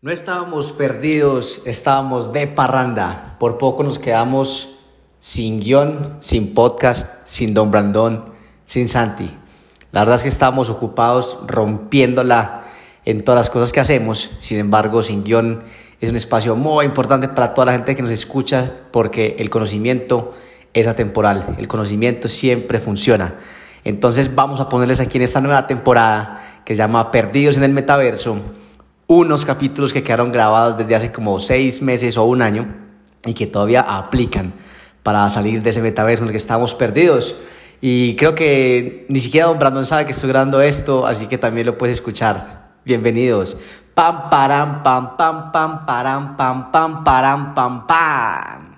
No estábamos perdidos, estábamos de parranda. Por poco nos quedamos sin guion, sin podcast, sin Don Brandón, sin Santi. La verdad es que estábamos ocupados rompiéndola en todas las cosas que hacemos. Sin embargo, sin guion es un espacio muy importante para toda la gente que nos escucha porque el conocimiento es atemporal. El conocimiento siempre funciona. Entonces vamos a ponerles aquí en esta nueva temporada que se llama Perdidos en el Metaverso unos capítulos que quedaron grabados desde hace como seis meses o un año y que todavía aplican para salir de ese metaverso en el que estamos perdidos. Y creo que ni siquiera Don Brandon sabe que estoy grabando esto, así que también lo puedes escuchar. Bienvenidos. Pam, param, pam, pam, pam, param, pam, pam, param, pam, pam.